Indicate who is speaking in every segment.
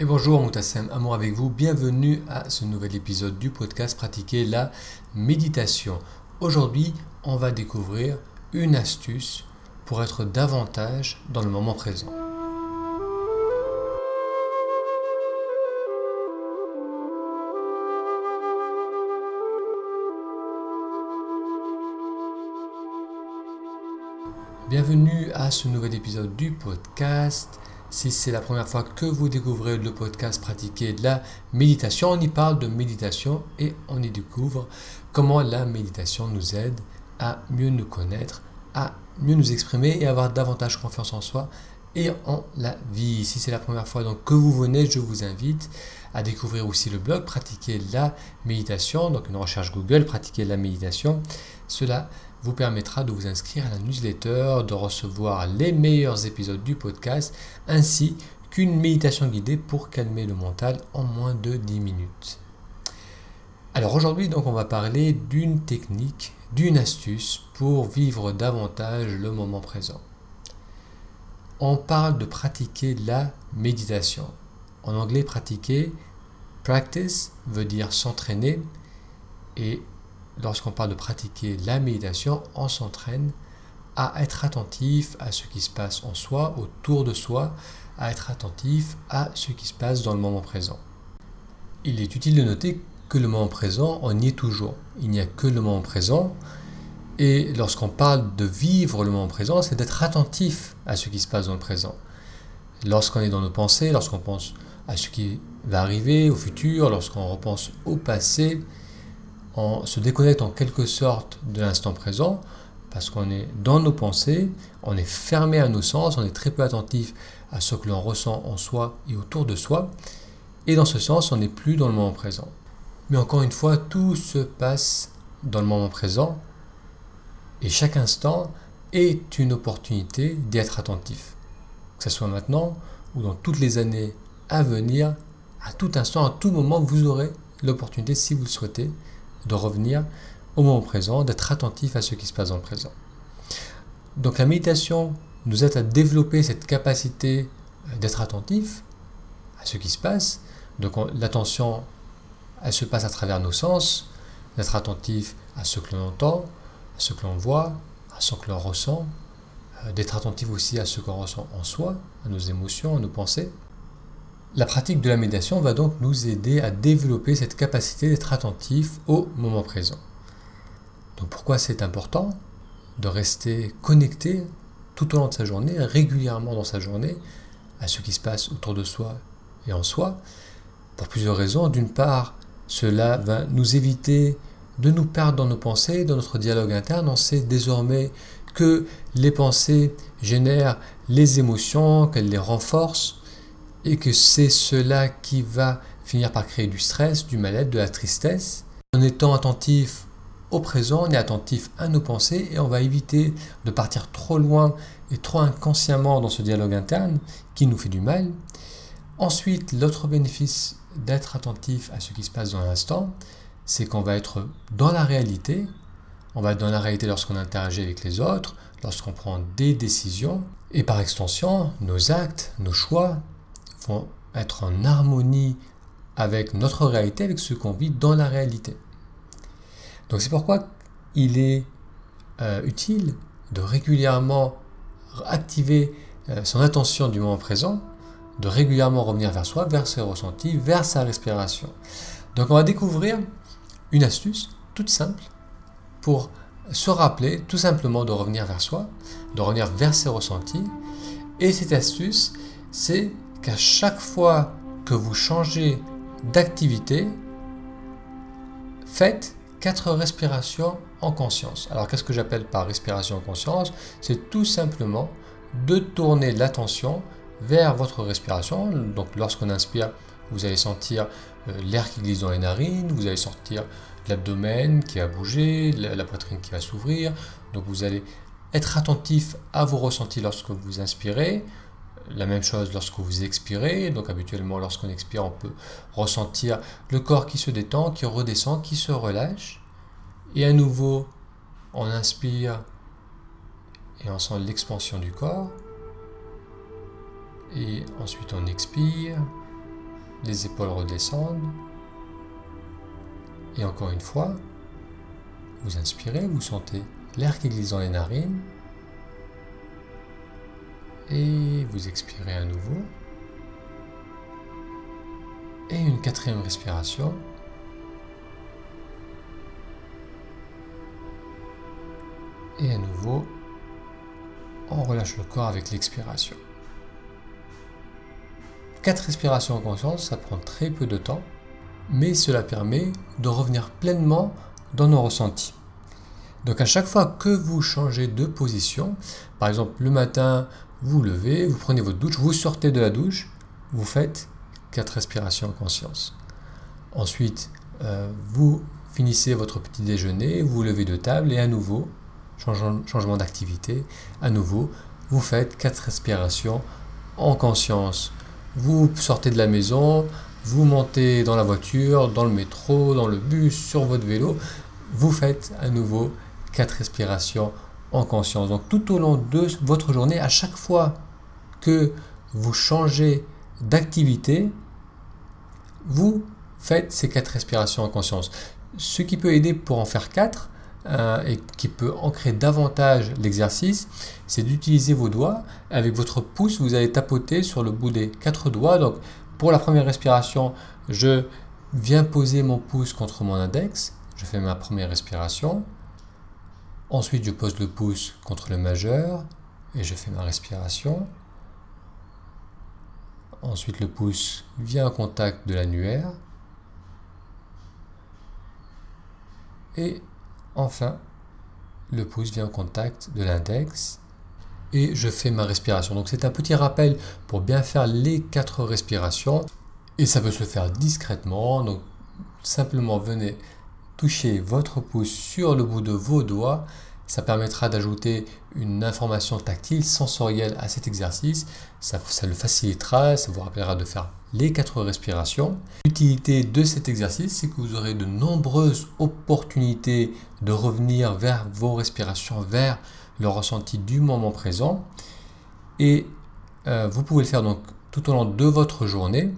Speaker 1: Et bonjour Moutassem, amour avec vous, bienvenue à ce nouvel épisode du podcast Pratiquer la méditation. Aujourd'hui, on va découvrir une astuce pour être davantage dans le moment présent. Bienvenue à ce nouvel épisode du podcast. Si c'est la première fois que vous découvrez le podcast Pratiquer de la méditation, on y parle de méditation et on y découvre comment la méditation nous aide à mieux nous connaître, à mieux nous exprimer et avoir davantage confiance en soi et en la vie. Si c'est la première fois donc que vous venez, je vous invite à découvrir aussi le blog Pratiquer la méditation, donc une recherche Google Pratiquer la méditation. Cela vous permettra de vous inscrire à la newsletter, de recevoir les meilleurs épisodes du podcast, ainsi qu'une méditation guidée pour calmer le mental en moins de 10 minutes. Alors aujourd'hui, donc, on va parler d'une technique, d'une astuce pour vivre davantage le moment présent. On parle de pratiquer la méditation. En anglais, pratiquer, practice veut dire s'entraîner et lorsqu'on parle de pratiquer la méditation, on s'entraîne à être attentif à ce qui se passe en soi, autour de soi, à être attentif à ce qui se passe dans le moment présent. Il est utile de noter que le moment présent, on y est toujours. Il n'y a que le moment présent. Et lorsqu'on parle de vivre le moment présent, c'est d'être attentif à ce qui se passe dans le présent. Lorsqu'on est dans nos pensées, lorsqu'on pense à ce qui va arriver au futur, lorsqu'on repense au passé, on se déconnecte en quelque sorte de l'instant présent parce qu'on est dans nos pensées, on est fermé à nos sens, on est très peu attentif à ce que l'on ressent en soi et autour de soi. Et dans ce sens, on n'est plus dans le moment présent. Mais encore une fois, tout se passe dans le moment présent et chaque instant est une opportunité d'y être attentif. Que ce soit maintenant ou dans toutes les années à venir, à tout instant, à tout moment, vous aurez l'opportunité, si vous le souhaitez, de revenir au moment présent, d'être attentif à ce qui se passe dans le présent. Donc la méditation nous aide à développer cette capacité d'être attentif à ce qui se passe. Donc l'attention, elle se passe à travers nos sens, d'être attentif à ce que l'on entend, à ce que l'on voit, à ce que l'on ressent, euh, d'être attentif aussi à ce qu'on ressent en soi, à nos émotions, à nos pensées. La pratique de la méditation va donc nous aider à développer cette capacité d'être attentif au moment présent. Donc pourquoi c'est important de rester connecté tout au long de sa journée, régulièrement dans sa journée, à ce qui se passe autour de soi et en soi? Pour plusieurs raisons. D'une part, cela va nous éviter de nous perdre dans nos pensées, dans notre dialogue interne. On sait désormais que les pensées génèrent les émotions, qu'elles les renforcent et que c'est cela qui va finir par créer du stress, du mal-être, de la tristesse. En étant attentif au présent, on est attentif à nos pensées et on va éviter de partir trop loin et trop inconsciemment dans ce dialogue interne qui nous fait du mal. Ensuite, l'autre bénéfice d'être attentif à ce qui se passe dans l'instant, c'est qu'on va être dans la réalité. On va être dans la réalité lorsqu'on interagit avec les autres, lorsqu'on prend des décisions, et par extension, nos actes, nos choix, être en harmonie avec notre réalité, avec ce qu'on vit dans la réalité. Donc c'est pourquoi il est euh, utile de régulièrement activer euh, son attention du moment présent, de régulièrement revenir vers soi, vers ses ressentis, vers sa respiration. Donc on va découvrir une astuce toute simple pour se rappeler tout simplement de revenir vers soi, de revenir vers ses ressentis. Et cette astuce, c'est qu'à chaque fois que vous changez d'activité, faites quatre respirations en conscience. Alors qu'est-ce que j'appelle par respiration en conscience? C'est tout simplement de tourner l'attention vers votre respiration. Donc lorsqu'on inspire, vous allez sentir euh, l'air qui glisse dans les narines, vous allez sentir l'abdomen qui va bouger, la poitrine qui va s'ouvrir. Donc vous allez être attentif à vos ressentis lorsque vous inspirez, la même chose lorsque vous expirez. Donc habituellement lorsqu'on expire, on peut ressentir le corps qui se détend, qui redescend, qui se relâche. Et à nouveau, on inspire et on sent l'expansion du corps. Et ensuite on expire les épaules redescendent. Et encore une fois, vous inspirez, vous sentez l'air qui glisse dans les narines. Et vous expirez à nouveau. Et une quatrième respiration. Et à nouveau, on relâche le corps avec l'expiration. Quatre respirations en conscience, ça prend très peu de temps, mais cela permet de revenir pleinement dans nos ressentis. Donc à chaque fois que vous changez de position, par exemple le matin, vous levez, vous prenez votre douche, vous sortez de la douche, vous faites quatre respirations en conscience. Ensuite, euh, vous finissez votre petit déjeuner, vous levez de table et à nouveau, changement, d'activité, à nouveau, vous faites quatre respirations en conscience. Vous sortez de la maison, vous montez dans la voiture, dans le métro, dans le bus, sur votre vélo, vous faites à nouveau quatre respirations en conscience. Donc tout au long de votre journée, à chaque fois que vous changez d'activité, vous faites ces quatre respirations en conscience. Ce qui peut aider pour en faire quatre, euh, et qui peut ancrer davantage l'exercice, c'est d'utiliser vos doigts. Avec votre pouce, vous allez tapoter sur le bout des quatre doigts. Donc, pour la première respiration, je viens poser mon pouce contre mon index. Je fais ma première respiration. Ensuite, je pose le pouce contre le majeur et je fais ma respiration. Ensuite, le pouce vient en contact de l'annuaire. Et Enfin, le pouce vient en contact de l'index et je fais ma respiration. Donc c'est un petit rappel pour bien faire les quatre respirations et ça peut se faire discrètement. Donc simplement venez toucher votre pouce sur le bout de vos doigts ça permettra d'ajouter une information tactile, sensorielle à cet exercice. Ça, le facilitera, ça vous rappellera de faire les quatre respirations. L'utilité de cet exercice, c'est que vous aurez de nombreuses opportunités de revenir vers vos respirations, vers le ressenti du moment présent. Et euh, vous pouvez le faire donc tout au long de votre journée.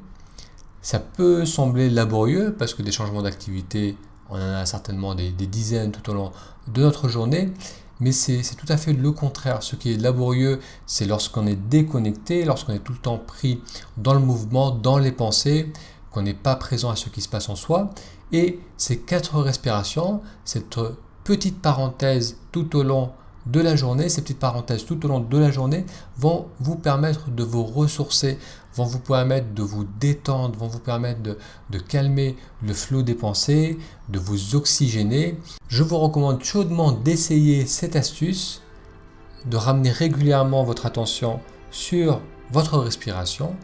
Speaker 1: Ça peut sembler laborieux parce que des changements d'activité on en a certainement des, dizaines tout au long de notre journée, mais c'est tout à fait le contraire. Ce qui est laborieux, c'est lorsqu'on est déconnecté, lorsqu'on est tout le temps pris dans le mouvement, dans les pensées, qu'on n'est pas présent à ce qui se passe en soi. Et ces quatre respirations, cette petite parenthèse tout au long de la journée, ces petites parenthèses tout au long de la journée vont vous permettre de vous ressourcer, vont vous permettre de vous détendre, vont vous permettre de, calmer le flot des pensées, de vous oxygéner. Je vous recommande chaudement d'essayer cette astuce, de ramener régulièrement votre attention sur votre respiration.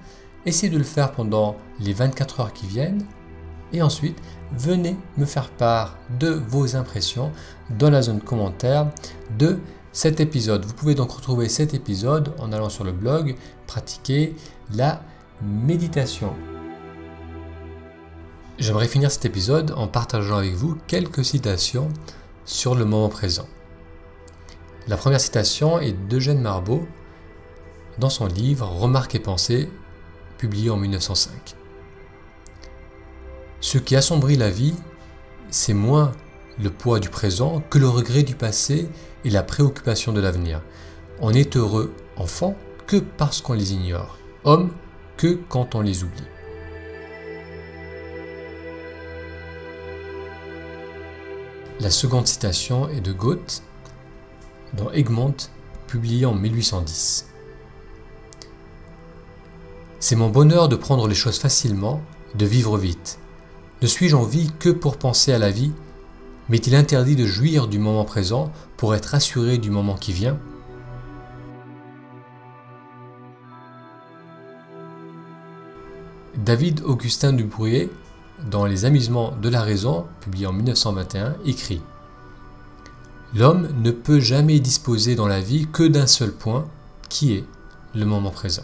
Speaker 1: Essayez de le faire pendant les 24 heures qui viennent. Et ensuite, venez me faire part de vos impressions dans la zone commentaire de cet épisode. Vous pouvez donc retrouver cet épisode en allant sur le blog pratiquer la méditation. J'aimerais finir cet épisode en partageant avec vous quelques citations sur le moment présent. La première citation est d'Eugène Marbeau dans son livre Remarques et pensées, publié en 1905. Ce qui assombrit la vie, c'est moins le poids du présent que le regret du passé et la préoccupation de l'avenir. On est heureux, enfant, que parce qu'on les ignore, homme, que quand on les oublie. La seconde citation est de Goethe dans Egmont, publié en 1810. C'est mon bonheur de prendre les choses facilement, de vivre vite. Ne suis-je en vie que pour penser à la vie M'est-il interdit de jouir du moment présent pour être assuré du moment qui vient David Augustin Dubrouillet, dans Les Amusements de la raison, publié en 1921, écrit L'homme ne peut jamais disposer dans la vie que d'un seul point, qui est le moment présent.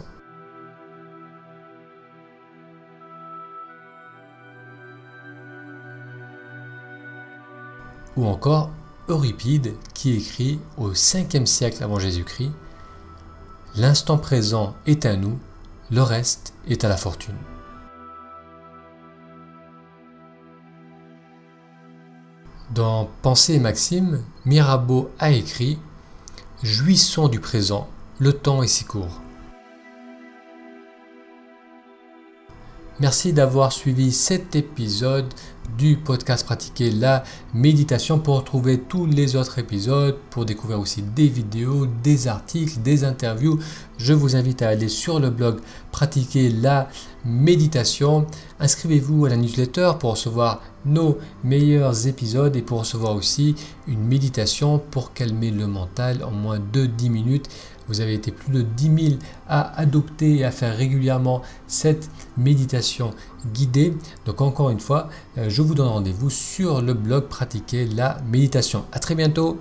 Speaker 1: ou encore Euripide qui écrit au 5e siècle avant Jésus-Christ L'instant présent est à nous, le reste est à la fortune. Dans Pensées et Maximes, Mirabeau a écrit Jouissons du présent, le temps est si court. Merci d'avoir suivi cet épisode du podcast Pratiquer la méditation pour retrouver tous les autres épisodes, pour découvrir aussi des vidéos, des articles, des interviews. Je vous invite à aller sur le blog Pratiquer la méditation. Inscrivez-vous à la newsletter pour recevoir nos meilleurs épisodes et pour recevoir aussi une méditation pour calmer le mental en moins de 10 minutes. Vous avez été plus de 10 000 à adopter et à faire régulièrement cette méditation guidée. Donc encore une fois, euh, je vous donne rendez-vous sur le blog Pratiquer la méditation. À très bientôt